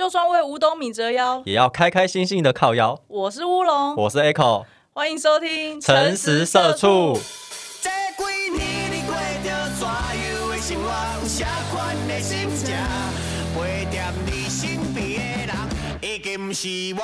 就算为五斗米折腰，也要开开心心的靠腰。我是乌龙，我是 Echo，欢迎收听诚实社畜。这几年你过着怎样的生活？有啥款的心情？陪在你身边的人，已经不是我。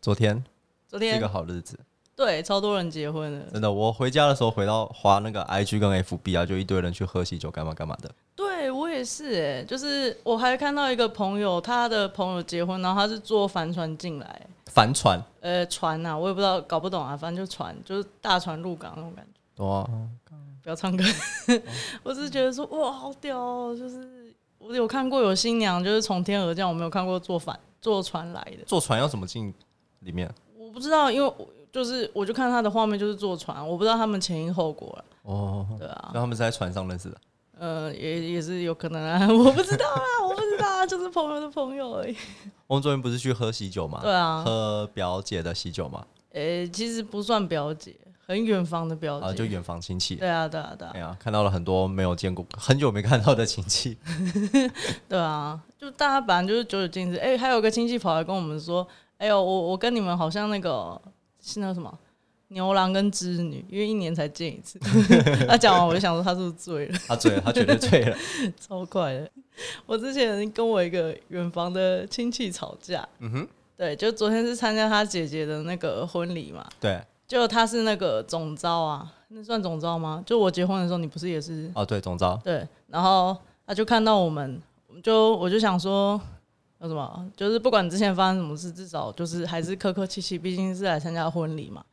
昨天昨天是一个好日子，对超多人结婚了，真的。我回家的时候，回到滑那个 IG 跟 FB 啊，就一堆人去喝喜酒，干嘛干嘛的。对我也是哎，就是我还看到一个朋友，他的朋友结婚，然后他是坐帆船进来，帆船，呃，船呐、我也不知道，搞不懂啊，反正就船，就是大船入港那种感觉。哇，不要唱歌，我只是觉得说哇，好屌哦！就是我有看过有新娘就是从天而降，我没有看过坐帆坐船来的。坐船要怎么进里面？我不知道，因为我就是我就看他的画面就是坐船，我不知道他们前因后果了。哦，对啊那，他们是在船上认识的。呃，也也是有可能啊，我不知道啊，我不知道啊，就是朋友的朋友而已。我们昨天不是去喝喜酒吗？对啊喝表姐的喜酒嘛，诶、其实不算表姐，很远房的表姐。啊，就远房亲戚。对啊，对啊，对啊哎，呀，看到了很多没有见过、很久没看到的亲戚。对啊，就大家本来就是久久见一次。哎、还有个亲戚跑来跟我们说，哎呦，我我跟你们好像那个是那个什么牛郎跟织女，因为一年才见一次。他讲完我就想说他是不是醉了，他醉了，他绝对醉了。超快的。我之前跟我一个远房的亲戚吵架，嗯哼，对，就昨天是参加他姐姐的那个婚礼嘛，对，就他是那个总招啊，那算总招吗？就我结婚的时候，你不是也是哦，对，总招，对，然后他就看到我们，我们就我就想说，有什么？就是不管之前发生什么事，至少就是还是客客气气，毕竟是来参加婚礼嘛。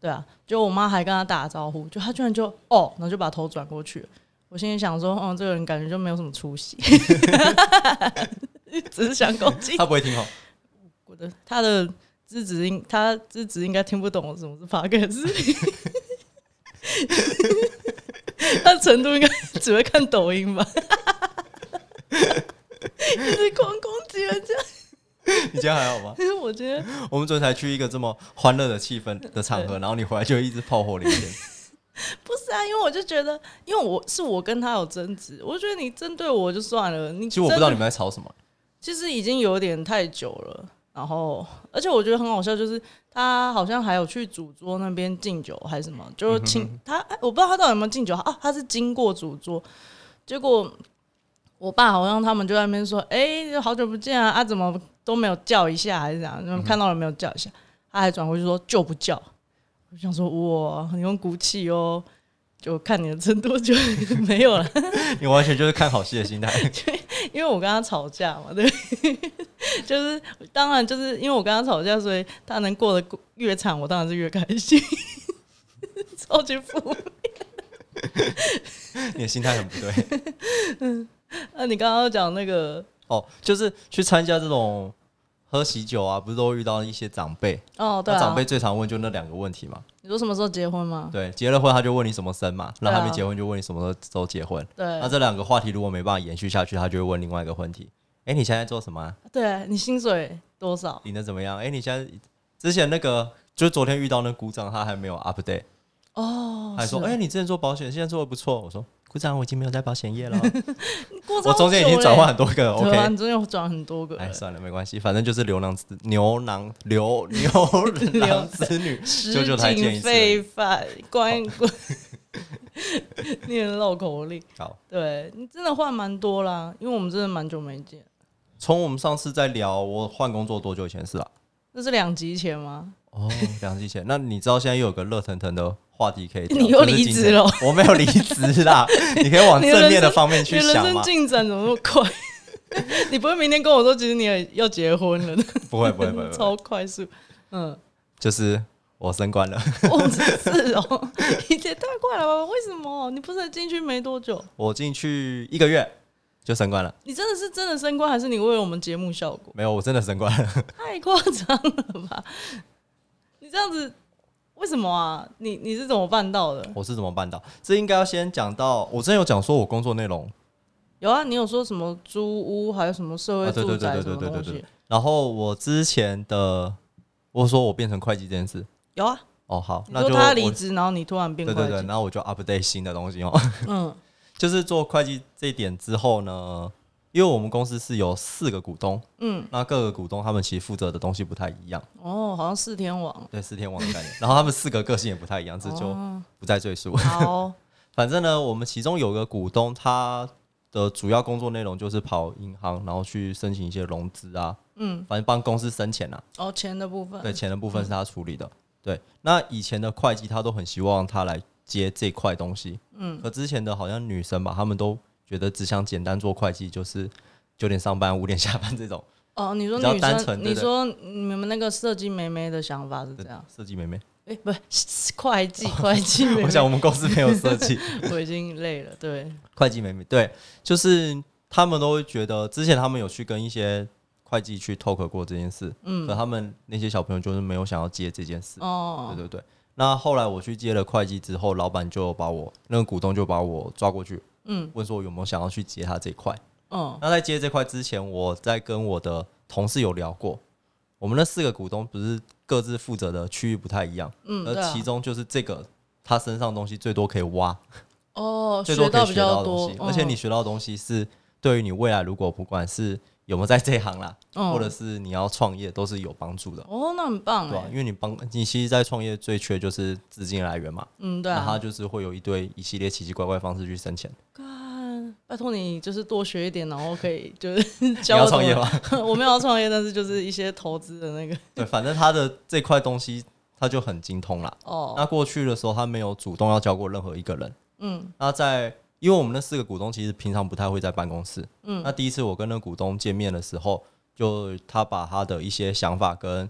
对啊，就我妈还跟他打招呼，就他居然就哦，然后就把头转过去。我心里想说，嗯，这个人感觉就没有什么出息，只是想攻击他不会听哦。我的他的资质应他资质应该听不懂什么是 p o d c 他程度应该只会看抖音吧，一直狂攻击人家。你今天还好吗？因 为我觉得我们昨天才去一个这么欢乐的气氛的场合，然后你回来就一直炮火连天。不是啊，因为我就觉得，因为我是我跟他有争执，我觉得你针对我就算了，你其实我不知道你们，在吵什么。其实已经有点太久了。然后，而且我觉得很好笑，就是他好像还有去主桌那边敬酒还是什么，就请他，哎我不知道他到底有没有敬酒啊？他是经过主桌，结果我爸好像他们就在那边说，哎、好久不见啊，啊怎么都没有叫一下，还是怎样？你们看到了没有叫一下？他还转回去说就不叫。我想说哇，你用骨气哦，就看你的程度就没有了。你完全就是看好戏的心态。因为我跟他吵架嘛，对，就是当然就是因为我跟他吵架，所以他能过得越惨，我当然是越开心，超级负面。你的心态很不对。那你刚刚讲那个哦，就是去参加这种喝喜酒啊，不是都会遇到一些长辈？哦，对长辈最常问就那两个问题嘛。你说什么时候结婚吗？对，结了婚他就问你什么生嘛，那对啊还没结婚就问你什么时候结婚。对那这两个话题如果没办法延续下去，他就会问另外一个问题：哎，你现在做什么啊？对，你薪水多少？领的怎么样？哎，你现在之前那个就是昨天遇到那股长，他还没有 update，哦，还说：是哎，你之前做保险，现在做的不错。我说：股长，我已经没有在保险业了。我中间已经久转换很多个，，OK。你中间有转很多个，哎，算了，没关系，反正就是牛郎织牛郎牛 牛郎织女，实就就才见一景次而已。非凡，关关，你很绕口令。好，对你真的换蛮多啦，因为我们真的蛮久没见。从我们上次在聊我换工作多久以前的事啊？那是两集前吗？哦，两季前。那你知道现在又有个热腾腾的话题可以 聊？你又离职了？我没有离职啦，你可以往正面的方面去想嘛。生进展怎么那么快？你不会明天跟我说，其实你也要结婚了？不会，不会，不会，超快速。嗯，就是我升官了。哦，是哦，也太快了吧？为什么？你不是才进去没多久？我进去一个月就升官了，你真的是真的升官，还是你为了我们节目效果？没有，我真的升官了。太夸张了吧？你这样子，为什么啊？你你是怎么办到的？我是怎么办到？这应该要先讲到，我之前有讲说我工作内容有啊，你有说什么租屋，还有什么社会啊，对住宅对对对对对对对。？然后我之前的，我说我变成会计这件事，有啊，哦，好，你说那就我他离职，然后你突然变会计，对对对，然后我就 update 新的东西哦。嗯 就是做会计这一点之后呢，因为我们公司是有四个股东，嗯，那各个股东他们其实负责的东西不太一样，哦，好像四天王，对，四天王的概念。然后他们四个个性也不太一样，这就哦。不再赘述。好，反正呢，我们其中有个股东，他的主要工作内容就是跑银行，然后去申请一些融资啊，嗯，反正帮公司生钱啊。哦，钱的部分，对，钱的部分是他处理的。对，那以前的会计他都很希望他来接这块东西，嗯，可之前的好像女生吧，他们都觉得只想简单做会计，就是九点上班，五点下班这种。哦，你说女生，你说你们那个设计妹妹的想法是这样？设计妹妹。哎，不是 会计，会计妹妹，我想我们公司没有设计。我已经累了，对，会计妹妹，对，就是他们都会觉得，之前他们有去跟一些会计去 talk 过这件事，嗯。可他们那些小朋友就是没有想要接这件事，哦。对，对对。那后来我去接了会计之后，老板就把我那个股东就把我抓过去，嗯。问说有没有想要去接他这一块。嗯。那在接这块之前，我在跟我的同事有聊过，我们那四个股东不是各自负责的区域不太一样，嗯，而其中就是这个他身上的东西最多可以挖，哦，最多可以学到东西，，而且你学到的东西是对于你未来如果不管是有没有在这一行啦，嗯或者是你要创业，都是有帮助的。哦，那很棒对吧、哎因，为你帮你其实，在创业最缺就是资金来源嘛，嗯，对那他啊，就是会有一堆一系列奇奇怪怪的方式去生钱。干拜托你就是多学一点，然后可以就是你教我怎么要创业吗？我没有要创业，但是就是一些投资的那个对，反正他的这块东西他就很精通啦。哦，那过去的时候，他没有主动要教过任何一个人。嗯那在因为我们那四个股东其实平常不太会在办公室，嗯。那第一次我跟那股东见面的时候，就他把他的一些想法跟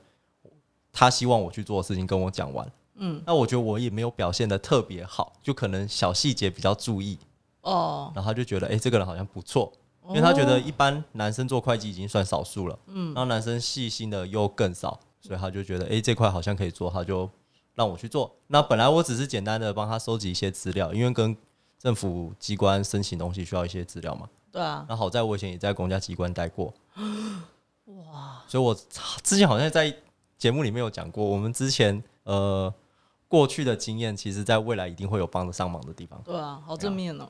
他希望我去做的事情跟我讲完。嗯，那我觉得我也没有表现的特别好，就可能小细节比较注意，哦，然后他就觉得，哎、这个人好像不错，因为他觉得一般男生做会计已经算少数了，嗯，然后男生细心的又更少，所以他就觉得，哎、这块好像可以做，他就让我去做。那本来我只是简单的帮他收集一些资料，因为跟政府机关申请东西需要一些资料嘛。对啊，那好在我以前也在公家机关待过，哇，所以我之前好像在节目里面有讲过，我们之前呃过去的经验，其实在未来一定会有帮得上忙的地方。对啊，好正面哦。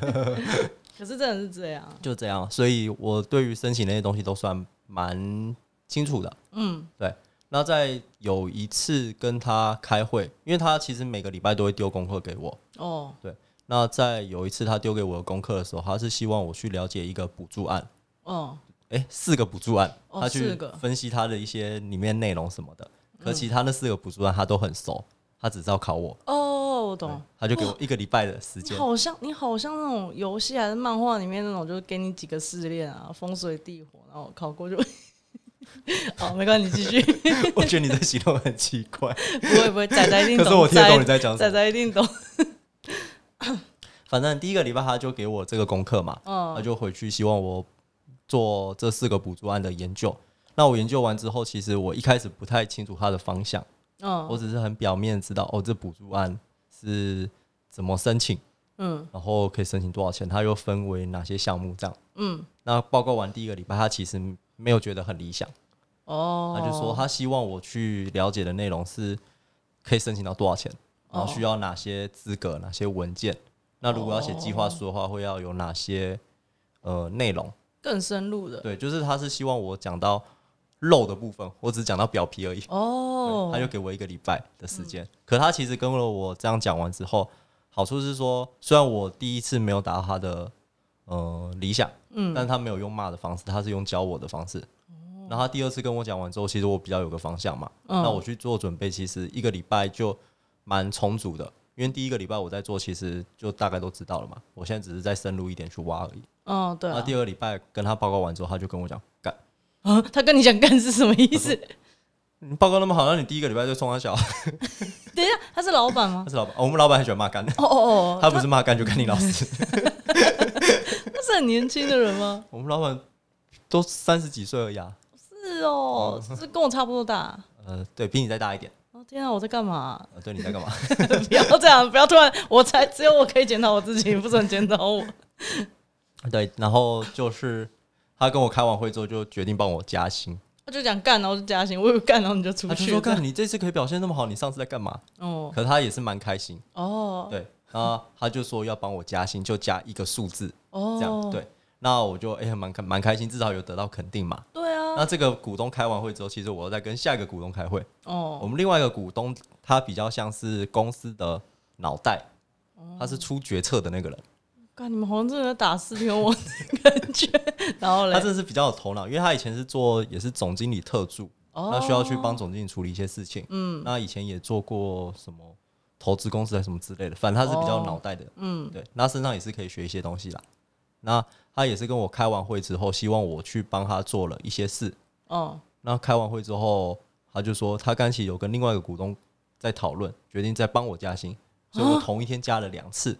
可是真的是这样，就这样，所以我对于申请那些东西都算蛮清楚的。嗯对，那在有一次跟他开会，因为他其实每个礼拜都会丢功课给我。哦，那在有一次他丢给我的功课的时候，他是希望我去了解一个补助案，哦，诶，四个补助案，哦他去分析他的一些里面内容什么的。可嗯其他那四个补助案他都很熟，他只知道考我，哦，我懂。他就给我一个礼拜的时间。好像你好像那种游戏还是漫画里面那种，就是给你几个试炼啊，风水地火，然后考过就。好，没关系，你继续。我觉得你的行动很奇怪，不会不会，仔仔一定懂。可是我听得懂你在讲什么。仔仔一定懂。反正第一个礼拜他就给我这个功课嘛，他嗯就回去希望我做这四个补助案的研究。那我研究完之后，其实我一开始不太清楚它的方向，我嗯只是很表面知道哦，这补助案是怎么申请，嗯然后可以申请多少钱，它又分为哪些项目这样。嗯，那报告完第一个礼拜，他其实没有觉得很理想，哦，他就说他希望我去了解的内容是可以申请到多少钱，然后需要哪些资格、哪些文件。那如果要写计划书的话，会要有哪些呃内容？更深入的对，就是他是希望我讲到肉的部分，我只是讲到表皮而已。哦，他就给我一个礼拜的时间。可他其实跟了我这样讲完之后，好处是说，虽然我第一次没有达到他的呃理想，嗯但他没有用骂的方式，他是用教我的方式。然后他第二次跟我讲完之后，其实我比较有个方向嘛，嗯那我去做准备，其实一个礼拜就蛮充足的。因为第一个礼拜我在做，其实就大概都知道了嘛。我现在只是再深入一点去挖而已。嗯对啊，那第二个礼拜跟他报告完之后，他就跟我讲，干，啊，他跟你讲干是什么意思？你报告那么好，那你第一个礼拜就冲他小，等一下，他是老板吗 他？是老板，我们老板很喜欢骂干，哦哦哦，他不是骂干就干你老师。他是很年轻的人吗？我们老板都三十几岁而已啊，是哦，是跟我差不多大。呃，对比你再大一点。哦天啊，我在干嘛？呃，对你在干嘛？不要这样，不要突然，我才只有我可以检讨我自己，不准检讨我。对，然后就是他跟我开完会之后就决定帮我加薪，他就讲干，然后就加薪，我以为干，然后你就出去。他就说：“干，你这次可以表现那么好，你上次在干嘛哦？”可他也是蛮开心，哦对，然后他就说要帮我加薪，就加一个数字，哦，这样对。那我就哎蛮开蛮开心，至少有得到肯定嘛。对啊，那这个股东开完会之后，其实我又在跟下一个股东开会。哦我哦们另外一个股东，他比较像是公司的脑袋，哦他是出决策的那个人，干你们好像真的在打四天王的感觉。然后嘞他，真的是比较有头脑，因为他以前是做也是总经理特助，哦那需要去帮总经理处理一些事情。嗯，那以前也做过什么投资公司还是什么之类的，反正他是比较有脑袋的。嗯对，那身上也是可以学一些东西啦。那他也是跟我开完会之后，希望我去帮他做了一些事。哦那开完会之后，他就说他刚起有跟另外一个股东在讨论，决定再帮我加薪，所以我同一天加了两次，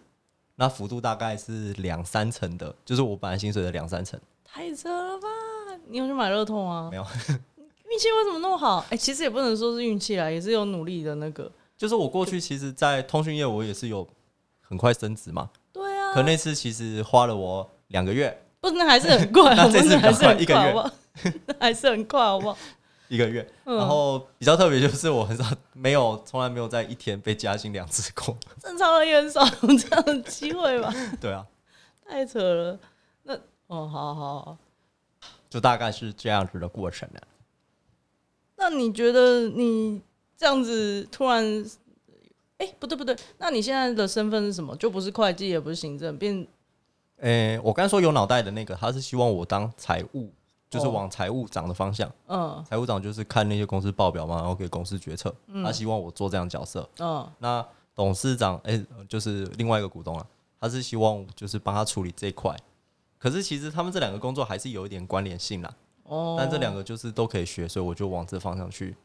那幅度大概是两三成的，就是我本来薪水的两三成。太扯了吧！你有去买乐痛啊没？有，运气为什么那么好？哎、其实也不能说是运气啦，也是有努力的那个。就是我过去其实，在通讯业我也是有很快升职嘛，对啊，可那次其实花了我两个月，不是那还是很快，那这次那还是很快一个月，好不好？那还是很快，好不好？一个月，嗯然后比较特别就是我很少没有从来没有在一天被加薪两次过，正常人也很少有这样的机会吧？对啊，太扯了。那哦，好好好。就大概是这样子的过程呢。那你觉得你这样子突然，哎、不对不对，那你现在的身份是什么？就不是会计，也不是行政，变诶、我刚才说有脑袋的那个，他是希望我当财务，就是哦往财务长的方向。嗯财务长就是看那些公司报表嘛，然后给公司决策。他希望我做这样的角色。嗯那董事长，诶、就是另外一个股东啊，他是希望就是帮他处理这一块。可是其实他们这两个工作还是有一点关联性啦，哦，但这两个就是都可以学，所以我就往这方向去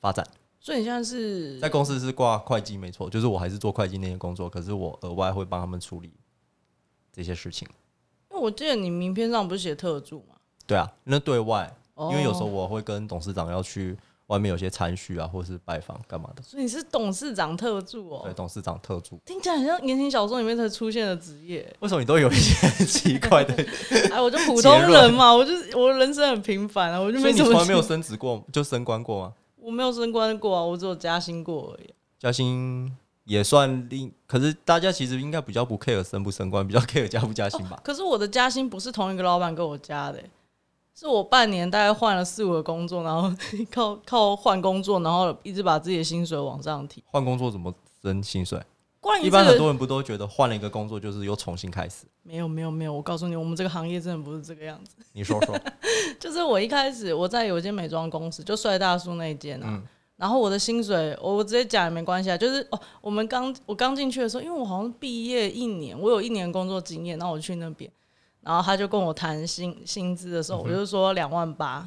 发展。所以你现在是在公司是挂会计没错，就是我还是做会计那些工作，可是我额外会帮他们处理这些事情。因为我记得你名片上不是写特助吗？对啊，那对外，哦因为有时候我会跟董事长要去外面有些参叙啊，或是拜访干嘛的。所以你是董事长特助哦对，哦，董事长特助。听起来很像言情小说里面才出现的职业。为什么你都有一些很奇怪的？哎，我就普通人嘛，我就是我人生很平凡啊，我就没怎么从来没有升职过，就升官过吗？我没有升官过啊，我只有加薪过而已。加薪也算另，可是大家其实应该比较不 care 升不升官，比较 care 加不加薪吧？可是我的加薪不是同一个老板给我加的欸、是我半年大概换了四五个工作，然后 靠靠换工作，然后一直把自己的薪水往上提。换工作怎么升薪水？一般很多人不都觉得换了一个工作就是又重新开始？没有没有没有，我告诉你，我们这个行业真的不是这个样子。你说说，就是我一开始我在有一间美妆公司，就帅大叔那一间啊。嗯然后我的薪水，我我直接讲也没关系啊。就是哦，我们刚我刚进去的时候，因为我好像毕业一年，我有一年工作经验，然后我去那边，然后他就跟我谈薪薪资的时候，我就说两万八，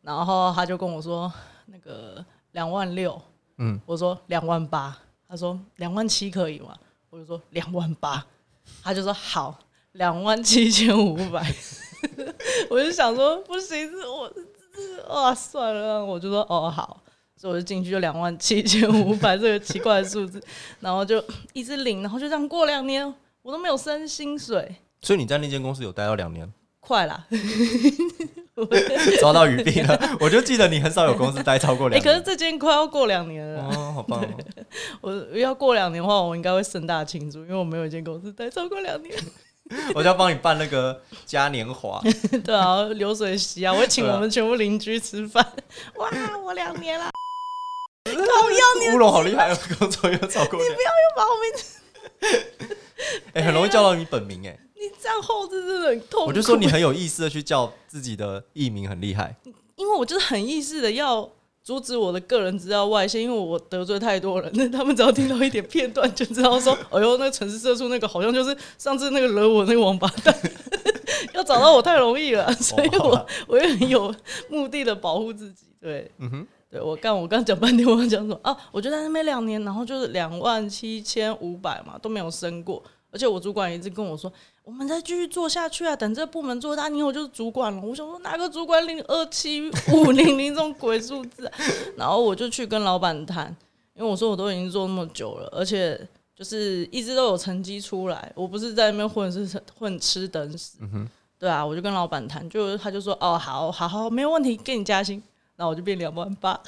然后他就跟我说那个两万六，嗯，我说两万八，他说两万七可以吗？我就说两万八，他就说好，两万七千五百，我就想说不行，是我是哇算了，我就说哦好，所以我就进去就两万七千五百这个奇怪的数字，然后就一直领，然后就这样过两年，我都没有升薪水，所以你在那间公司有待到两年，快啦！抓到鱼病了。我就记得你很少有公司待超过哎、两年。可是这间快要过两年了，哦，好棒哦！我要过两年的话，我应该会盛大庆祝，因为我没有一间公司待超过两年。我就要帮你办那个嘉年华，对啊，流水席啊，我会请我们全部邻居吃饭。哇，我两年啦，乌龙好厉害哦，工作又超过两年，把我名字哎，很容易叫到你本名哎。你这样后置真的很痛苦。我就说你很有意识的去叫自己的艺名很厉害，因为我就是很意识的要阻止我的个人资料外泄，因为我得罪太多人，那他们只要听到一点片段就知道说，哎呦，那个城市社畜那个好像就是上次那个惹我那个王八蛋，要找到我太容易了，所以我我也很有目的的保护自己。对，嗯哼，对我刚我刚讲半天，我刚讲什么啊？我就在那边两年，然后就是两万七千五百嘛，都没有升过。而且我主管一直跟我说，我们再继续做下去啊，等这个部门做大，你以后就是主管了。我想说哪个主管领二七五零零这种鬼数字、啊？然后我就去跟老板谈，因为我说我都已经做那么久了，而且就是一直都有成绩出来，我不是在那边混是混吃等死。对啊，我就跟老板谈，就他就说哦好好好，没有问题，给你加薪。然后我就变两万八，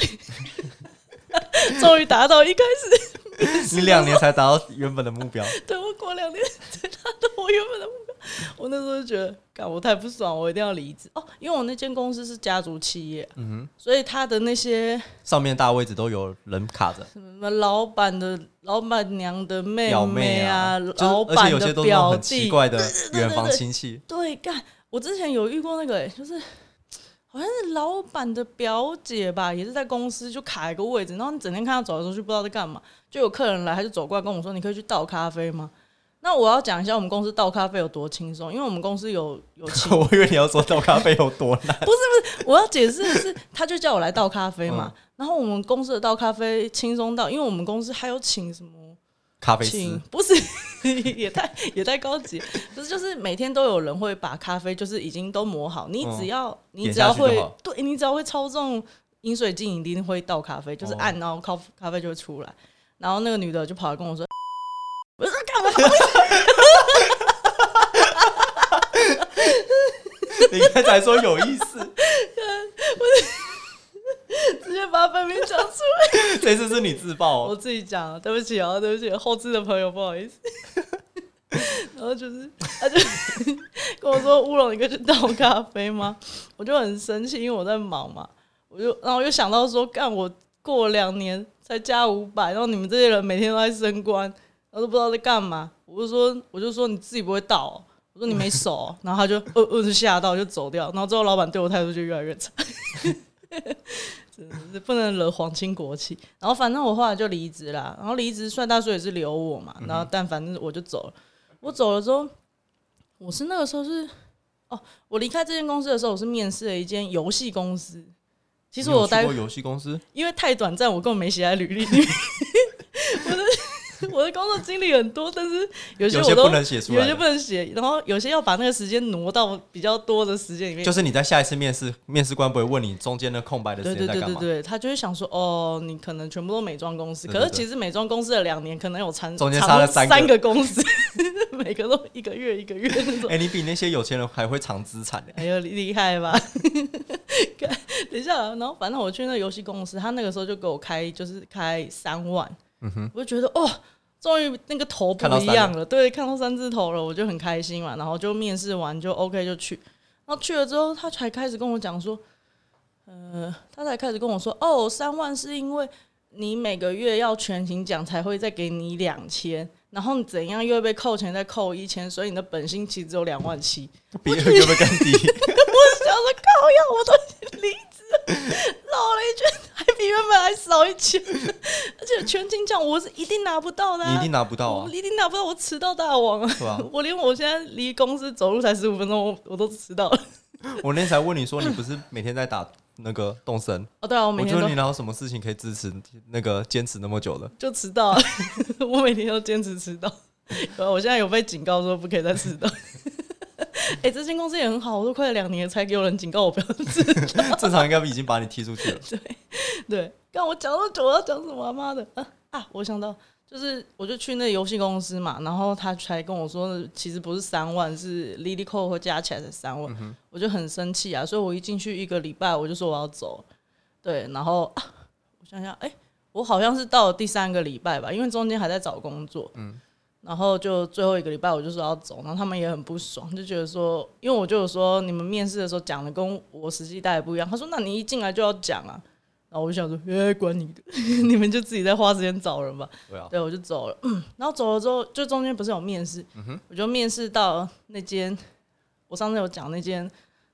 终于达到一开始你两年才达到原本的目标，对我过两年才达到我原本的目标。我那时候就觉得，干我太不爽，我一定要离职。哦，因为我那间公司是家族企业，嗯哼。所以他的那些上面大位置都有人卡着，什么老板的老板娘的妹表妹啊，就是老而且板的有些都很奇，怪的远房对亲戚，对，干，我之前有遇过那个、欸，就是好像是老板的表姐吧，也是在公司就卡一个位置，然后你整天看他走来走去，不知道在干嘛。就有客人来，他就走过来跟我说：“你可以去倒咖啡吗？”那我要讲一下我们公司倒咖啡有多轻松，因为我们公司有有请，我以为你要说倒咖啡有多难，不是不是我要解释的是，他就叫我来倒咖啡嘛。嗯然后我们公司的倒咖啡轻松到，因为我们公司还有请什么咖啡请。师不是 也太也太高级，不是就是每天都有人会把咖啡就是已经都磨好，你只要、你只要会对你只要会操纵饮水机，你一定会倒咖啡，就是哦。按然后咖咖啡就会出来。然后那个女的就跑来跟我说：“我说干嘛？你刚才说有意思，直 接把本名讲出来。这次是你自爆我哦，自己讲，对不起啊，对不起，后置的朋友不好意思。然后就是，他就 跟我说：“乌龙，你可以去倒咖啡吗？”我就很生气，因为我在忙嘛。我就，然后我就想到说，干我过两年才加五百，然后你们这些人每天都在升官，然后都不知道在干嘛。我就说，我就说你自己不会倒哦、我说你没手哦、然后他就呃呃就吓到就走掉，然后之后老板对我态度就越来越差。真的是不能惹皇亲国戚。然后反正我后来就离职啦，然后离职算大叔也是留我嘛，然后但反正我就走了。我走了之后，我是那个时候是哦，我离开这间公司的时候，我是面试了一间游戏公司。其实我待过游戏公司，因为太短暂，我根本没写在履历里面。我的工作经历很多，但是有些我都有些不能写出来有些不能写，然后有些要把那个时间挪到比较多的时间里面。就是你在下一次面试，面试官不会问你中间的空白的对对时间在干嘛？对对对，他就会想说，哦，你可能全部都美妆公司，对对对可是其实美妆公司的两年可能有长中间差了三个公司，每个都一个月一个月那种哎、。你比那些有钱人还会藏资产呢、哎呦，厉害吧？等一下啊，然后反正我去那游戏公司，他那个时候就给我开，就是开三万，我就觉得哦，终于那个头不一样了，对，看到三字头了，我就很开心嘛。然后就面试完就 OK 就去，然后去了之后，他才开始跟我讲说，呃，他才开始跟我说，哦，三万是因为你每个月要全勤奖才会再给你两千。然后你怎样又会被扣钱，再扣一千，所以你的本薪其实只有两万七。比有没有更低？我想说靠呀，我都离职了，绕了一圈，还 比原本还少一千，而且全勤奖我是一定拿不到的、啊，你一定拿不到啊我！一定拿不到，我迟到大王啊！我连我现在离公司走路才十五分钟，我我都迟到了。我那天才问你说，你不是每天在打那个动身？哦，对啊，我每我觉得你哪有什么事情可以支持那个坚持那么久的？就迟到了，我每天都坚持迟到。我现在有被警告说不可以再迟到。哎、这间公司也很好，我都快两年才有人警告我不要迟 正常应该已经把你踢出去了。对 对，刚我讲那么久，我要讲什么啊？妈的啊啊！我想到，就是我就去那游戏公司嘛，然后他才跟我说，其实不是三万，是 Lily Co 和加起来才三万，我就很生气啊！所以我一进去一个礼拜，我就说我要走。对，然后啊，我想想，哎、我好像是到了第三个礼拜吧，因为中间还在找工作，嗯，然后就最后一个礼拜我就说要走，然后他们也很不爽，就觉得说，因为我就有说你们面试的时候讲的跟我实际带的不一样，他说那你一进来就要讲啊，然后我就想说，哎、管你的，你们就自己在花时间找人吧。对啊，对，我就走了。嗯，然后走了之后，就中间不是有面试，我就面试到那间我上次有讲那间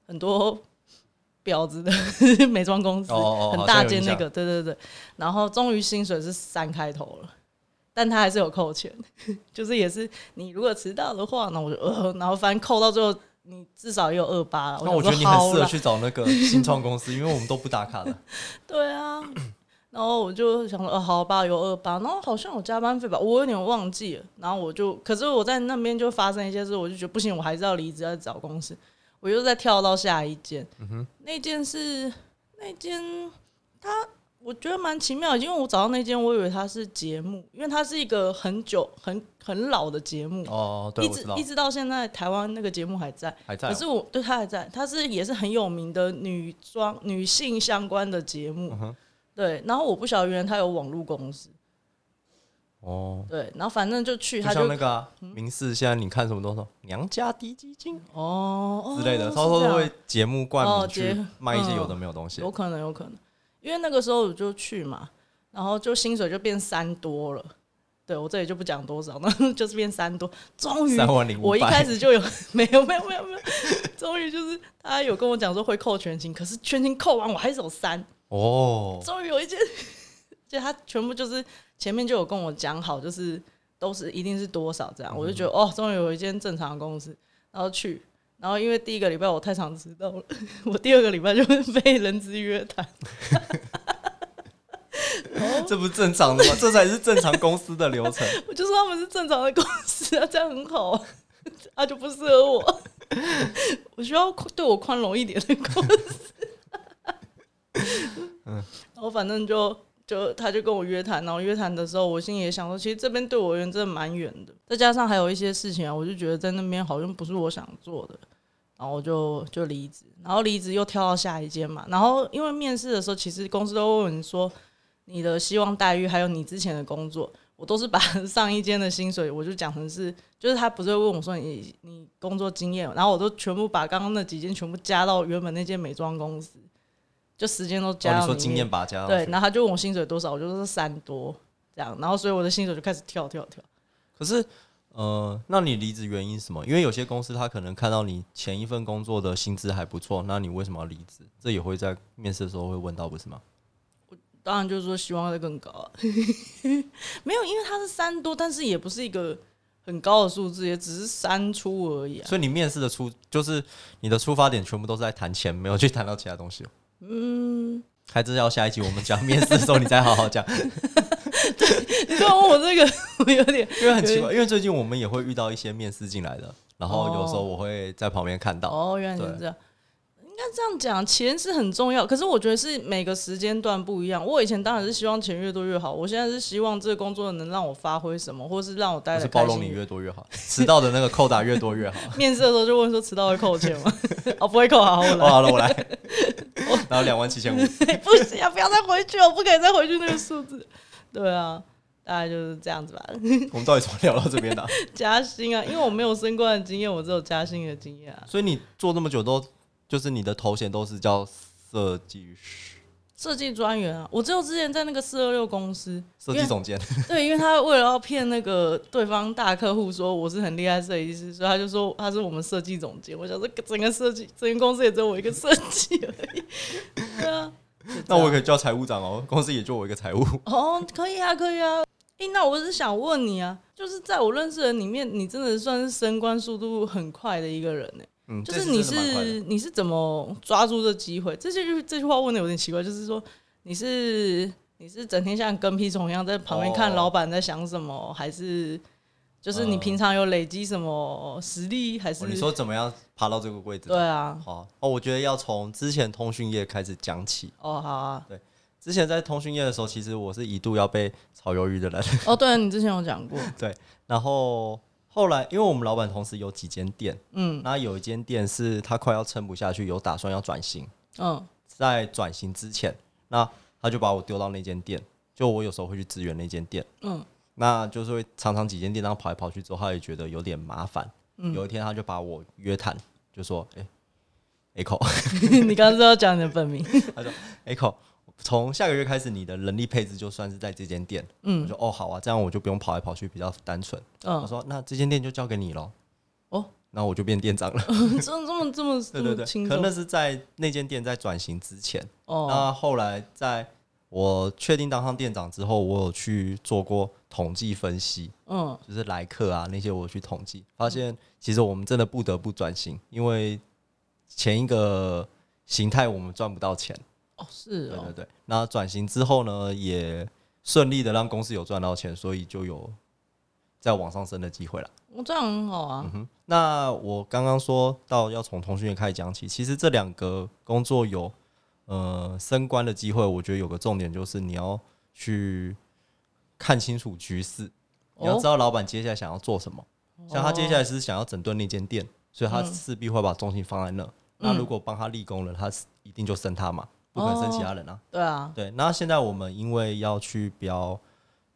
很多 婊子的 美妆公司，哦哦哦很大间那个，对对对。然后终于薪水是三开头了。但他还是有扣钱，就是也是你如果迟到的话，那我就呃，然后反正扣到最后，你至少也有二八了。那我觉得你很适合去找那个新创公司，因为我们都不打卡的。对啊，然后我就想说，呃，好吧，有二八，然后好像有加班费吧，我有点忘记了。然后我就，可是我在那边就发生一些事，我就觉得不行，我还是要离职，要找公司。我又再跳到下一间，那件是那间，他我觉得蛮奇妙，因为我找到那间，我以为它是节目，因为它是一个很久、很很老的节目，哦，对，一直一直到现在，台湾那个节目还在。还在哦。可是我对它还在，它是也是很有名的女装女性相关的节目。嗯对，然后我不晓得原来它有网络公司。哦，对，然后反正就去，就像那个啊明视，现在你看什么都说娘家低基金哦哦之类的，他都会节目冠哦名去卖一些有的没有东西有。可能，有可能，因为那个时候我就去嘛，然后就薪水就变三多了。对我这里就不讲多少，那 就是变三多。终于，我一开始就有没有没有没有没有，终于就是他有跟我讲说会扣全勤，可是全勤扣完我还是有三。哦，终于有一件，就他全部就是前面就有跟我讲好，就是都是一定是多少这样，我就觉得哦，终于有一间正常的公司，然后去，然后因为第一个礼拜我太常迟到了，我第二个礼拜就会被人资约谈，这不正常的吗？这才是正常公司的流程。我就说他们是正常的公司啊，这样很好啊，他就不适合我，我需要对我宽容一点的公司。嗯，然后反正就就他就跟我约谈，然后约谈的时候，我心里也想说，其实这边对我而言真的蛮远的，再加上还有一些事情啊，我就觉得在那边好像不是我想做的，然后我就就离职，然后离职又跳到下一间嘛，然后因为面试的时候，其实公司都会问你说你的希望待遇，还有你之前的工作，我都是把 上一间的薪水，我就讲成是，就是他不是会问我说你你工作经验，然后我都全部把刚刚那几间全部加到原本那间美妆公司，就时间都哦，加到里面。你说经验把加对，然后他就问我薪水多少，我就说三多这样，然后所以我的薪水就开始跳跳跳。可是，呃，那你离职原因是什么？因为有些公司他可能看到你前一份工作的薪资还不错，那你为什么要离职？这也会在面试的时候会问到，不是吗？当然就是说希望再更高啊，没有，因为它是三多，但是也不是一个很高的数字，也只是三出而已啊。所以你面试的出就是你的出发点全部都是在谈钱，没有去谈到其他东西、哦。嗯，还是要下一集我们讲面试的时候你再好好讲，你知道我这个，我有点因为很奇怪，因为最近我们也会遇到一些面试进来的，然后有时候我会在旁边看到。哦，原来是对这样。应该这样讲，钱是很重要，可是我觉得是每个时间段不一样。我以前当然是希望钱越多越好，我现在是希望这个工作能让我发挥什么，或是让我待不的是包容你越多越好，迟到的那个扣打越多越好。面试的时候就问说迟到会扣钱吗？哦，不会扣，好，我哦，来。好了，我来，然后两万七千五。不行啊，不要再回去，我不可以再回去那个数字。对啊，大概就是这样子吧。我们到底怎么聊到这边的啊、加薪啊，因为我没有升官的经验，我只有加薪的经验啊。所以你做这么久都，就是你的头衔都是叫设计师、设计专员啊，我只有之前在那个四二六公司，设计总监。对，因为他为了要骗那个对方大客户说我是很厉害设计师，所以他就说他是我们设计总监。我想说，整个设计整个公司也只有我一个设计而已。对啊，那我也可以叫财务长哦，公司也就我一个财务。哦，可以啊，可以啊。诶、那我是想问你啊，就是在我认识的人里面，你真的算是升官速度很快的一个人呢、嗯，就是你是你是怎么抓住这机会？这句这句话问的有点奇怪，就是说你是你是整天像跟屁虫一样在旁边看哦老板在想什么，还是就是你呃平常有累积什么实力，还是、哦你说怎么样爬到这个位置？对啊？好哦，我觉得要从之前通讯业开始讲起。哦，好啊，对之前在通讯业的时候，其实我是一度要被炒鱿鱼的人。哦，对啊，你之前有讲过，对然后后来，因为我们老板同时有几间店，嗯那有一间店是他快要撑不下去，有打算要转型。嗯在转型之前，那他就把我丢到那间店，就我有时候会去支援那间店。嗯那就是会常常几间店，然后跑来跑去之后，他也觉得有点麻烦。嗯有一天他就把我约谈，就说：“哎、，Echo，你刚刚是要讲你的本名，Echo，从下个月开始，你的人力配置就算是在这间店。”嗯我嗯说：“哦，好啊，这样我就不用跑来跑去，比较单纯。”他嗯，说：“那这间店就交给你喽。哦，那我就变店长了。这么这么这么对对对，可能那是在那间店在转型之前。哦，那后来在我确定当上店长之后，我有去做过统计分析，嗯就是来客啊那些我去统计，发现其实我们真的不得不转型，因为前一个形态我们赚不到钱。哦是哦对对，对，那转型之后呢，也顺利的让公司有赚到钱，所以就有再往上升的机会了。我这样很好啊，嗯哼，那我刚刚说到要从通讯业开始讲起，其实这两个工作有呃升官的机会，我觉得有个重点就是你要去看清楚局势，你要知道老板接下来想要做什么。像他接下来是想要整顿那间店，所以他势必会把重心放在那。那如果帮他立功了，他是一定就升他嘛，不可能升其他人啊。对啊，对。那现在我们因为要去标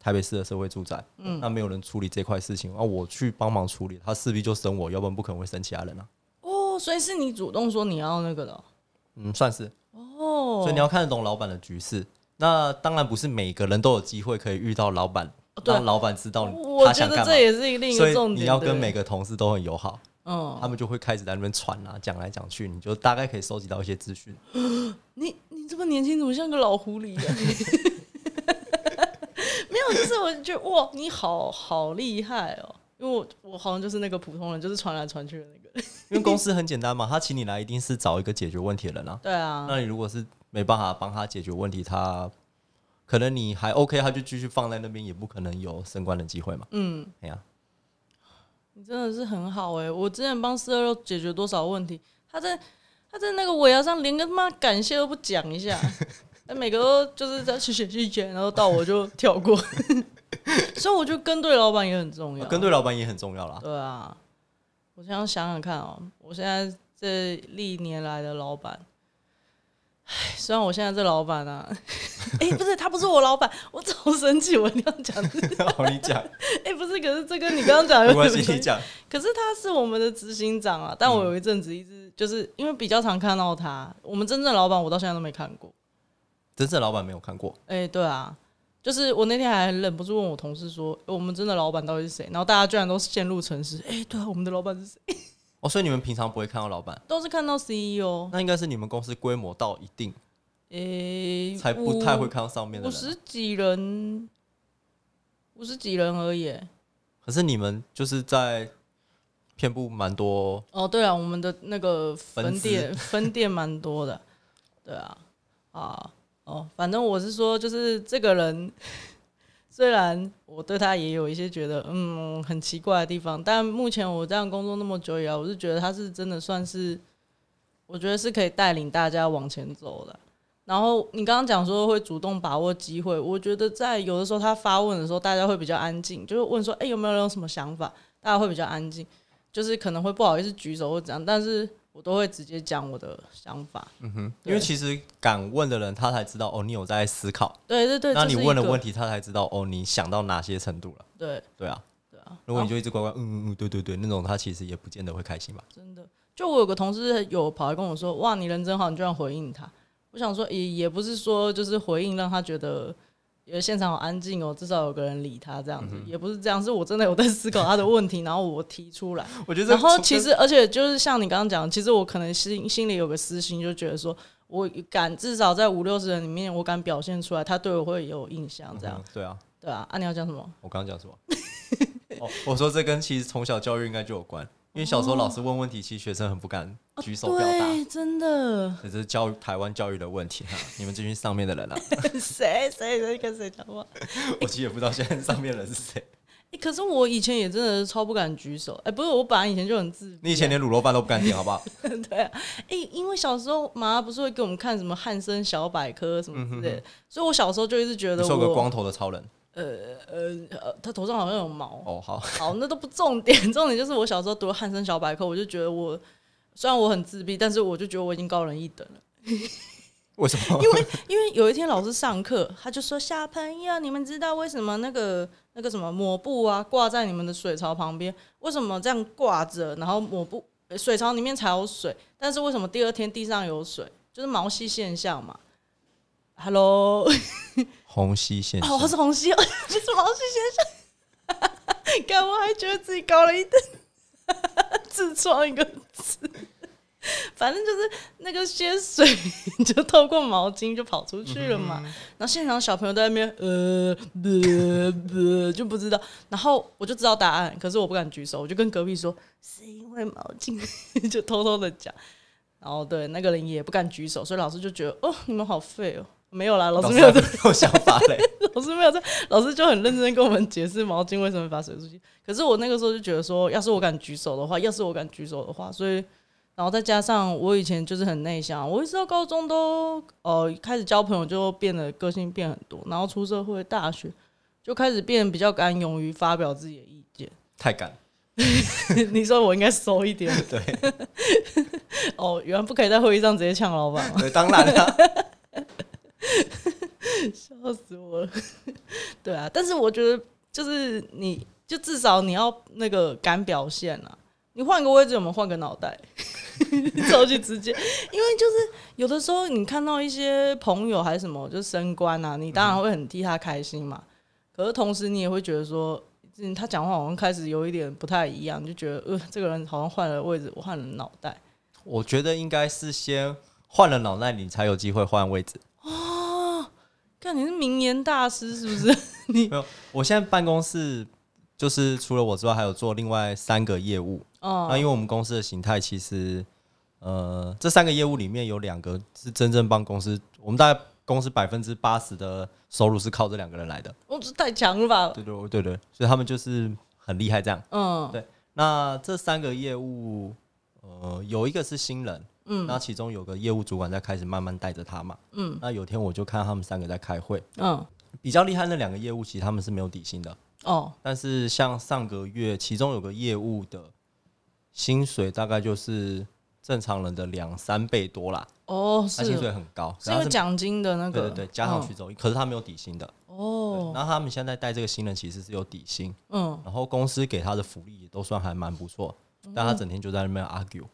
台北市的社会住宅，嗯，那没有人处理这块事情，那我去帮忙处理，他势必就升我，要不然不可能会升其他人啊。哦，所以是你主动说你要那个的，嗯，算是。哦，所以你要看得懂老板的局势。那当然不是每个人都有机会可以遇到老板。让老板知道他想干嘛，这也是另一个重点。你要跟每个同事都很友好，嗯，他们就会开始在那边传啊，讲来讲去，你就大概可以收集到一些资讯。你你这么年轻，怎么像个老狐狸？啊 没有，就是我觉得哇，你好好厉害哦！因为我我好像就是那个普通人，就是传来传去的那个。因为公司很简单嘛，他请你来一定是找一个解决问题的人啊。对啊，那你如果是没办法帮他解决问题，他。可能你还 OK，他就继续放在那边，也不可能有升官的机会嘛。嗯，哎呀，你真的是很好哎！我之前帮四二六解决多少问题，他在他在那个尾牙上连个他妈感谢都不讲一下，每个都就是在谢谢谢谢，然后到我就跳过。所以我觉得跟对老板也很重要，跟对老板也很重要啦。对啊，我现在想想看哦，我现在这历年来的老板。唉，虽然我现在这老板啊，哎，不是他不是我老板，我超生气，我一定要讲。好，你讲。哎，不是，可是这跟你刚刚讲没关系，你讲。可是他是我们的执行长啊，但我有一阵子一直就是因为比较常看到他，我们真正老板我到现在都没看过。真正老板没有看过？哎，对啊，就是我那天还忍不住问我同事说，我们真的老板到底是谁？然后大家居然都陷入沉思。哎，对啊，我们的老板是谁？哦，所以你们平常不会看到老板，都是看到 CEO。那应该是你们公司规模到一定，诶，才不太会看到上面的。五十几人，五十几人而已。可是你们就是在遍布蛮多。哦，对啊，我们的那个分店分店蛮多的。对啊，啊，哦，反正我是说，就是这个人。虽然我对他也有一些觉得嗯很奇怪的地方，但目前我这样工作那么久以来，我是觉得他是真的算是，我觉得是可以带领大家往前走的。然后你刚刚讲说会主动把握机会，我觉得在有的时候他发问的时候，大家会比较安静，就是问说哎有没有人有什么想法，大家会比较安静，就是可能会不好意思举手或怎样，但是。我都会直接讲我的想法，嗯哼，因为其实敢问的人，他才知道哦，你有在思考，对对对，那你问的问题，他才知道哦，你想到哪些程度了，对对啊，对啊，如果你就一直乖乖，嗯嗯嗯，对对对，那种他其实也不见得会开心吧？真的，就我有个同事有跑来跟我说，哇，你人真好，你居然回应他，我想说也也不是说就是回应让他觉得。因为现场好安静哦，至少有个人理他这样子，也不是这样，是我真的有在思考他的问题，然后我提出来。我觉得，然后其实，而且就是像你刚刚讲，其实我可能心心里有个私心，就觉得说我敢至少在五六十人里面，我敢表现出来，他对我会有印象，这样。对啊，对啊。啊，你要讲什么？我刚刚讲什么？哦，我说这跟其实从小教育应该就有关。因为小时候老师问问题，其实学生很不敢举手表达，真的。这是教育台湾教育的问题哈，你们这群上面的人啊。谁谁在跟谁讲话？我其实也不知道现在上面人是谁。哎，可是我以前也真的超不敢举手。哎，不是，我本来以前就很自。你以前连卤肉饭都不敢点，好不好？对啊。哎，因为小时候妈妈不是会给我们看什么汉森小百科什么之类的，所以我小时候就一直觉得我。个光头的超人。呃呃呃，他头上好像有毛哦，好好，那都不重点，重点就是我小时候读汉森小百科，我就觉得我虽然我很自闭，但是我就觉得我已经高人一等了。为什么？因为因为有一天老师上课，他就说小朋友，你们知道为什么那个那个什么抹布啊挂在你们的水槽旁边，为什么这样挂着，然后抹布水槽里面才有水，但是为什么第二天地上有水，就是毛细现象嘛。Hello，虹吸现象。哦，是虹吸，不是毛细现象。干我还觉得自己高了一等，自创一个字。反正就是那个些水就透过毛巾就跑出去了嘛。然后现场小朋友在那边呃呃呃就不知道，然后我就知道答案，可是我不敢举手，我就跟隔壁说是因为毛巾，就偷偷的讲。然后对那个人也不敢举手，所以老师就觉得哦，你们好废哦。没有啦，老师没有这有想法嘞。老师没有这，老师就很认真跟我们解释毛巾为什么发水出去。可是我那个时候就觉得说，要是我敢举手的话，要是我敢举手的话，所以然后再加上我以前就是很内向，我一直到高中都呃开始交朋友就变得个性变很多，然后出社会大学就开始变比较敢勇于发表自己的意见。太敢，你说我应该收一点，对哦，原来不可以在会议上直接呛老板吗？对，当然了，笑死我了。对啊，但是我觉得就是你就至少你要那个敢表现啊。你换个位置，我们换个脑袋，超级直接。因为就是有的时候你看到一些朋友还是什么，就升官啊，你当然会很替他开心嘛。可是同时你也会觉得说，嗯，他讲话好像开始有一点不太一样，就觉得呃，这个人好像换了位置，我换了脑袋。我觉得应该是先换了脑袋，你才有机会换位置。看你是名言大师是不是？你没有，我现在办公室就是除了我之外，还有做另外三个业务。哦那因为我们公司的形态，其实呃，这三个业务里面有两个是真正帮公司，我们大概公司百分之八十的收入是靠这两个人来的。哦这太强了吧？对对对对，所以他们就是很厉害这样。嗯，对那这三个业务，呃，有一个是新人，嗯。那其中有个业务主管在开始慢慢带着他嘛，嗯。那有天我就看到他们三个在开会，嗯，比较厉害那两个业务，其实他们是没有底薪的，哦，但是像上个月，其中有个业务的薪水大概就是正常人的两三倍多啦，哦，他薪水很高，是因为奖金的那个，对对对加上去之后，可是他没有底薪的，哦，然后他们现在带这个新人其实是有底薪，嗯。然后公司给他的福利也都算还蛮不错，但他整天就在那边 argue，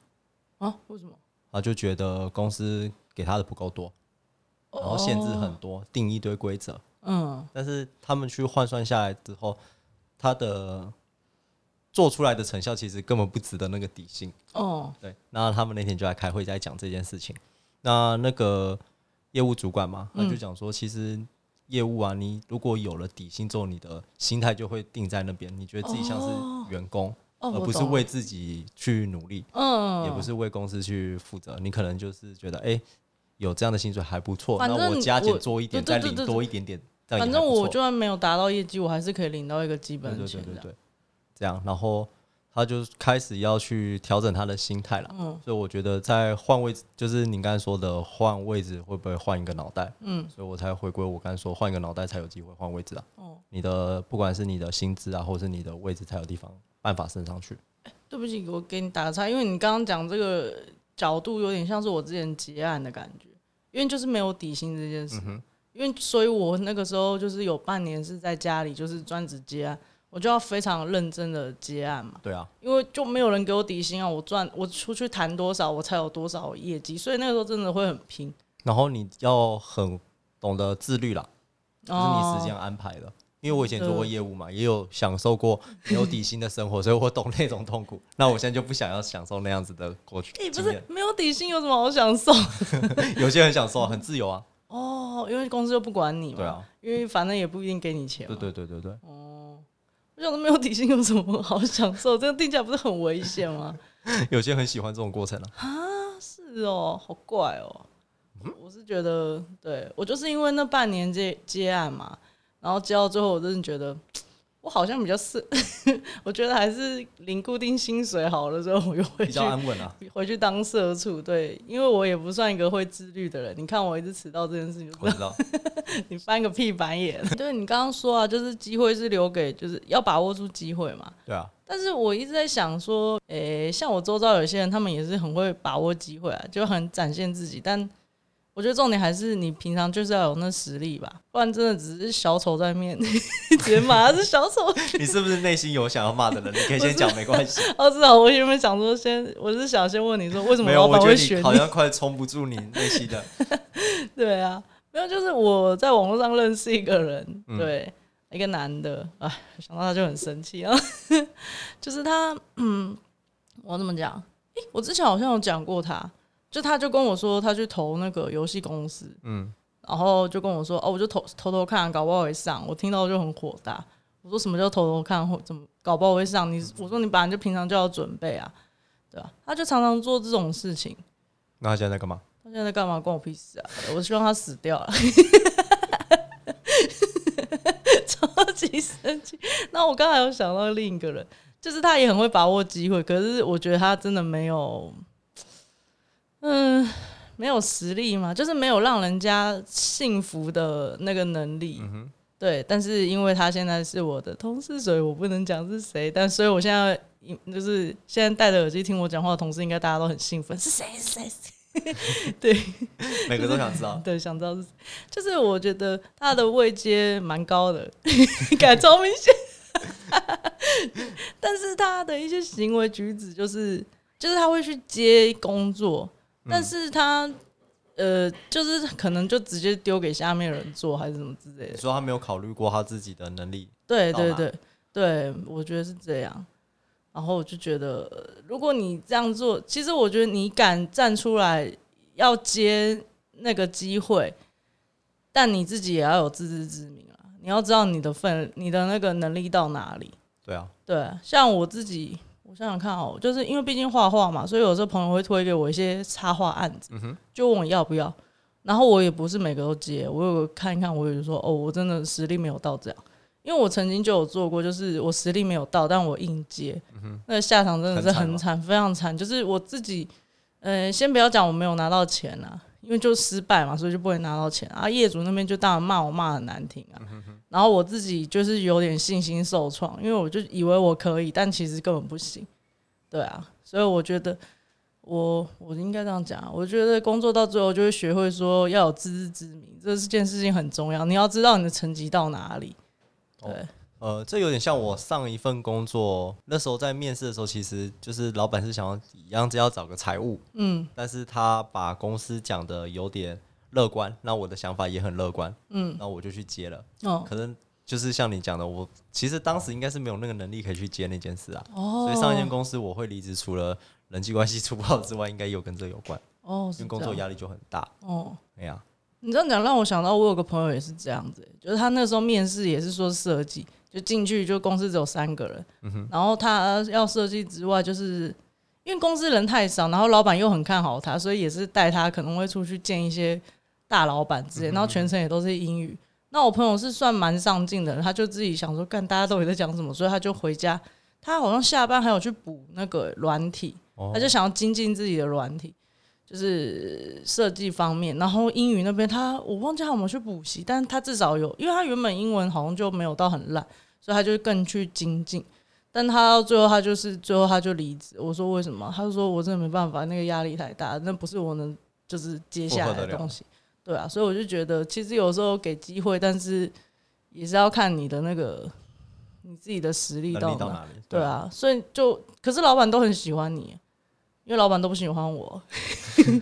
啊，为什么？他就觉得公司给他的不够多，然后限制很多，定一堆规则，嗯但是他们去换算下来之后，他的做出来的成效其实根本不值得那个底薪。哦对，那他们那天就来开会，在讲这件事情。那那个业务主管嘛，他就讲说，其实业务啊，你如果有了底薪之后，你的心态就会定在那边，你觉得自己像是员工，哦，而不是为自己去努力，嗯，也不是为公司去负责。你可能就是觉得，哎、有这样的薪水还不错，那我加减我做一点，再领多一点点，反正我就算没有达到业绩，我还是可以领到一个基本钱的。对对对，这样，然后他就开始要去调整他的心态了。嗯所以我觉得在换位置，就是你刚才说的换位置，会不会换一个脑袋？嗯，所以我才回归我刚才说换一个脑袋才有机会换位置啊。哦，你的不管是你的薪资啊，或者是你的位置，才有地方办法升上去。对不起，我给你打个岔，因为你刚刚讲这个角度有点像是我之前结案的感觉，因为就是没有底薪这件事。因为所以，我那个时候就是有半年是在家里，就是专职接案，我就要非常认真的接案嘛，对啊，因为就没有人给我底薪啊，我赚我出去谈多少，我才有多少业绩，所以那个时候真的会很拼。然后你要很懂得自律啦，就是你时间哦安排的。因为我以前做过业务嘛，也有享受过没有底薪的生活，所以我懂那种痛苦。那我现在就不想要享受那样子的过去哎、不是。没有底薪有什么好享受？有些人享受啊很自由啊，哦，因为公司又不管你嘛，对啊，因为反正也不一定给你钱对。对对对对对。我想说没有底薪有什么好享受？这样听起来不是很危险吗？有些人很喜欢这种过程啊。是哦，好怪哦。我是觉得，对我就是因为那半年接接案嘛，然后接到最后，我真的觉得我好像比较适，我觉得还是领固定薪水好了，之后我又回去比较安稳啊。回去当社畜。对，因为我也不算一个会自律的人。你看我一直迟到这件事情，我知道，你翻个屁白眼。对你刚刚说啊，就是机会是留给，就是要把握住机会嘛。对啊，但是我一直在想说，诶、像我周遭有些人，他们也是很会把握机会啊，就很展现自己。但我觉得重点还是你平常就是要有那实力吧，不然真的只是小丑在面，直接骂他是小丑。你是不是内心有想要骂的人？你可以先讲，没关系。哦，是啊，我原本想说先，我是想先问你说，为什么老我觉得你板会选好像快冲不住你内心的。对啊，没有，就是我在网络上认识一个人，嗯对，一个男的，哎，想到他就很生气啊，就是他，嗯，我怎么讲？诶、我之前好像有讲过他，就他就跟我说他去投那个游戏公司，嗯，然后就跟我说，哦，我就偷偷偷看，搞不好会上。我听到就很火大，我说什么叫偷偷看或怎么搞不好会上？你我说你本来就平常就要准备啊，对吧、他就常常做这种事情。那他现在在干嘛？他现在在干嘛？关我屁事啊！我希望他死掉了，超级生气。那我刚才有想到另一个人，就是他也很会把握机会，可是我觉得他真的没有，嗯，没有实力嘛，就是没有让人家幸福的那个能力。对，但是因为他现在是我的同事，所以我不能讲是谁。但所以我现在就是现在戴着耳机听我讲话的同事，应该大家都很兴奋，是谁？是谁？对，每个都想知道。对，想知道是，就是我觉得他的位阶蛮高的，感超明显。但是他的一些行为举止，就是就是他会去接工作，但是他呃，就是可能就直接丢给下面人做，还是什么之类的。说他没有考虑过他自己的能力。对对对对，我觉得是这样。然后我就觉得，如果你这样做，其实我觉得你敢站出来要接那个机会，但你自己也要有自知之明啊！你要知道你的份，你的那个能力到哪里。对啊，对，像我自己，我想想看哦，就是因为毕竟画画嘛，所以有时候朋友会推给我一些插画案子，就问我要不要，然后我也不是每个都接，我有看一看，我也就说哦，我真的实力没有到这样。因为我曾经就有做过，就是我实力没有到，但我硬接，那个下场真的是很惨，非常惨。就是我自己，呃，先不要讲我没有拿到钱啊，因为就失败嘛，所以就不会拿到钱啊。业主那边就当然骂我骂很难听啊，然后我自己就是有点信心受创，因为我就以为我可以，但其实根本不行。对啊，所以我觉得我我应该这样讲，我觉得工作到最后就会学会说要有自知之明，这件事情很重要，你要知道你的成绩到哪里。对，呃，这有点像我上一份工作，那时候在面试的时候，其实就是老板是想要一样，只要找个财务，嗯，但是他把公司讲的有点乐观，那我的想法也很乐观，嗯，那我就去接了，哦，可能就是像你讲的，我其实当时应该是没有那个能力可以去接那件事啊，哦，所以上一间公司我会离职，除了人际关系处不好之外，应该有跟这有关，哦，因为工作压力就很大，哦，哎呀。你这样讲让我想到，我有个朋友也是这样子，就是他那时候面试也是说设计，就进去就公司只有三个人，然后他要设计之外，就是因为公司人太少，然后老板又很看好他，所以也是带他可能会出去见一些大老板之类，然后全程也都是英语。那我朋友是算蛮上进的，他就自己想说，干大家到底在讲什么，所以他就回家，他好像下班还有去补那个软体，他就想要精进自己的软体。就是设计方面，然后英语那边他我忘记他有没有去补习，但他至少有，因为他原本英文好像就没有到很烂，所以他就更去精进。但他到最后他就是最后他就离职。我说为什么？他就说我真的没办法，那个压力太大，那不是我能就是接下来的东西。对啊，所以我就觉得其实有时候给机会，但是也是要看你的那个你自己的实力到哪里。对啊，所以就可是老板都很喜欢你。因为老板都不喜欢我，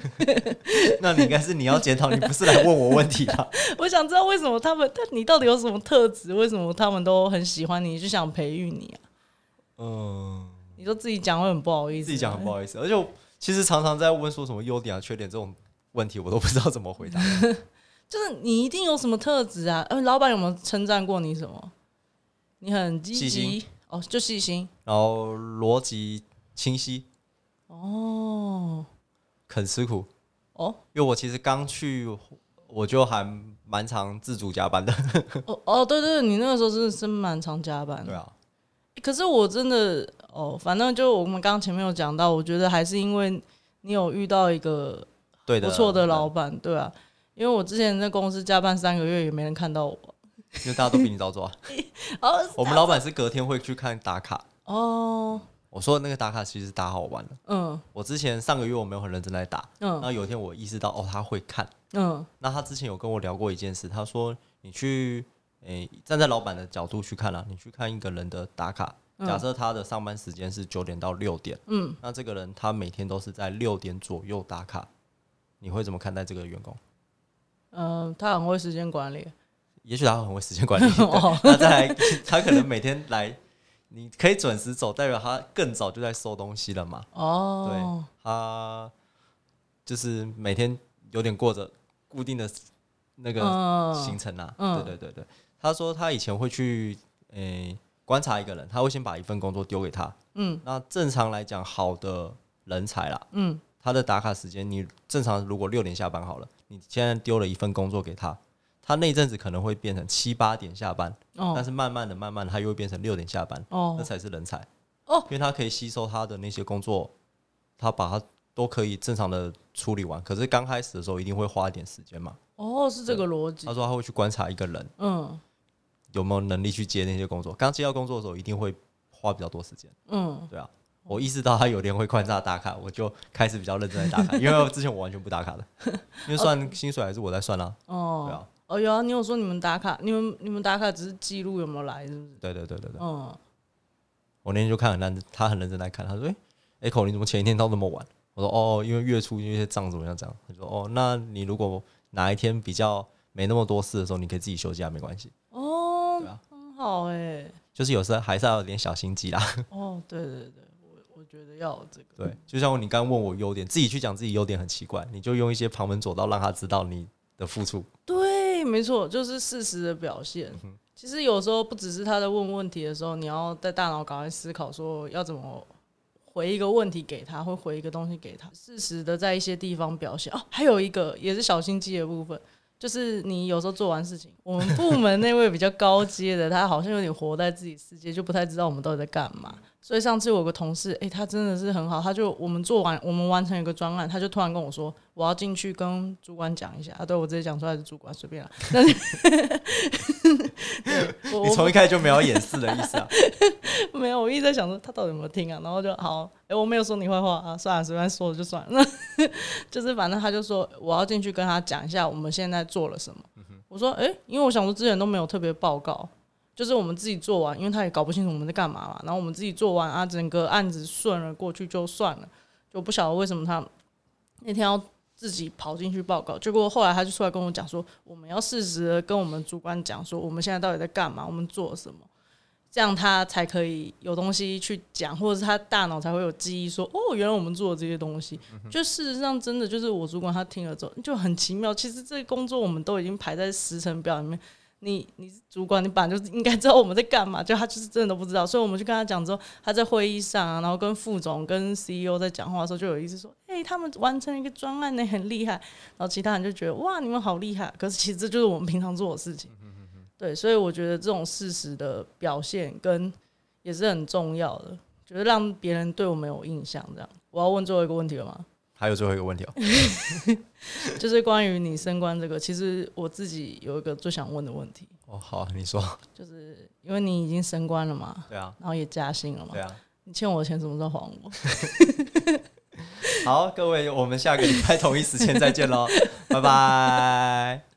那你应该是你要检讨，你不是来问我问题的。我想知道为什么他们，但你到底有什么特质？为什么他们都很喜欢你，就想培育你啊？嗯，你说自己讲会很不好意思，自己讲很不好意思，而且其实常常在问说什么优点啊、缺点这种问题，我都不知道怎么回答。就是你一定有什么特质啊？呃，老板有没有称赞过你什么？你很积极哦，就细心，然后逻辑清晰。哦，肯吃苦哦，因为我其实刚去，我就还蛮常自主加班的。哦哦，对对，你那个时候真的是蛮常加班。对啊，可是我真的哦，反正就我们刚刚前面有讲到，我觉得还是因为你有遇到一个对不错的老板，对啊，因为我之前在公司加班三个月也没人看到我，因为大家都比你早走啊。哦，我们老板是隔天会去看打卡哦。我说的那个打卡其实是打好玩的。嗯，我之前上个月我没有很认真在打。嗯，然后有一天我意识到，哦，他会看。嗯，那他之前有跟我聊过一件事，他说你去，诶，站在老板的角度去看了，你去看一个人的打卡，假设他的上班时间是九点到六点，嗯，那这个人他每天都是在六点左右打卡，你会怎么看待这个员工？嗯，他很会时间管理。也许他很会时间管理。那再来，他可能每天来。你可以准时走，代表他更早就在收东西了嘛？哦，对，他就是每天有点过着固定的那个行程啊。对对对对，他说他以前会去诶观察一个人，他会先把一份工作丢给他。嗯，那正常来讲，好的人才啦，嗯，他的打卡时间，你正常如果六点下班好了，你现在丢了一份工作给他。他那阵子可能会变成七八点下班，但是慢慢的、慢慢的，他又会变成六点下班，哦那才是人才哦，因为他可以吸收他的那些工作，他把他都可以正常的处理完。可是刚开始的时候一定会花一点时间嘛。哦，是这个逻辑他。说他会去观察一个人嗯有没有能力去接那些工作。刚接到工作的时候，一定会花比较多时间。嗯，对啊，我意识到他有天会观察打卡，我就开始比较认真在打卡，因为之前我完全不打卡的，因为算薪水还是我在算啦、哦，对啊，哦有啊，你有说你们打卡，你们你们打卡只是记录有没有来，是不是？对对对对对，嗯，我那天就看很认真，他很认真在看，他说：“哎、，Echo 你怎么前一天到那么晚？”我说：“哦，因为月初因为账怎么样这样。”他说：“哦，那你如果哪一天比较没那么多事的时候，你可以自己休假，没关系。哦对啊，很好哎。就是有时候还是要有点小心机啦。哦，对对对，我我觉得要有这个。对，就像你刚问我优点，自己去讲自己优点很奇怪，你就用一些旁门左道让他知道你的付出。对，没错，就是事实的表现。嗯其实有时候不只是他在问问题的时候，你要在大脑赶快思考，说要怎么回一个问题给他，会回一个东西给他。适时的在一些地方表现。哦，还有一个也是小心机的部分，就是你有时候做完事情，我们部门那位比较高阶的，他好像有点活在自己世界，就不太知道我们到底在干嘛。所以上次我有个同事，诶，他真的是很好，他就我们做完，我们完成一个专案，他就突然跟我说，我要进去跟主管讲一下。啊，对我直接讲出来是主管，随便了。但是，你从一开始就没有掩饰的意思啊。没有，我一直在想说他到底有没有听啊，然后就好，哎、我没有说你坏话啊，算了，随便说了就算了。那 就是反正他就说我要进去跟他讲一下我们现在做了什么。我说，哎、因为我想说之前都没有特别报告，就是我们自己做完，因为他也搞不清楚我们在干嘛嘛，然后我们自己做完啊，整个案子顺了过去就算了，就不晓得为什么他那天要自己跑进去报告，结果后来他就出来跟我讲说，我们要适时的跟我们主管讲说，我们现在到底在干嘛，我们做了什么。这样他才可以有东西去讲，或者是他大脑才会有记忆说，哦，原来我们做了这些东西。就事实上，真的就是我主管他听了之后就很奇妙。其实这个工作我们都已经排在时程表里面，你你是主管，你本来就是应该知道我们在干嘛，就他就是真的都不知道。所以我们就跟他讲之后，他在会议上啊，然后跟副总、跟 CEO 在讲话的时候，就有意思说，哎、他们完成一个专案呢，很厉害。然后其他人就觉得，哇，你们好厉害。可是其实这就是我们平常做的事情。对，所以我觉得这种事实的表现跟也是很重要的，就是让别人对我们有印象。这样，我要问最后一个问题了吗？还有最后一个问题哦，就是关于你升官这个，其实我自己有一个最想问的问题，哦，好，你说，就是因为你已经升官了嘛，对啊，然后也加薪了嘛对，啊。你欠我的钱什么时候还我？好，各位，我们下个礼拜同一时间再见喽，拜拜。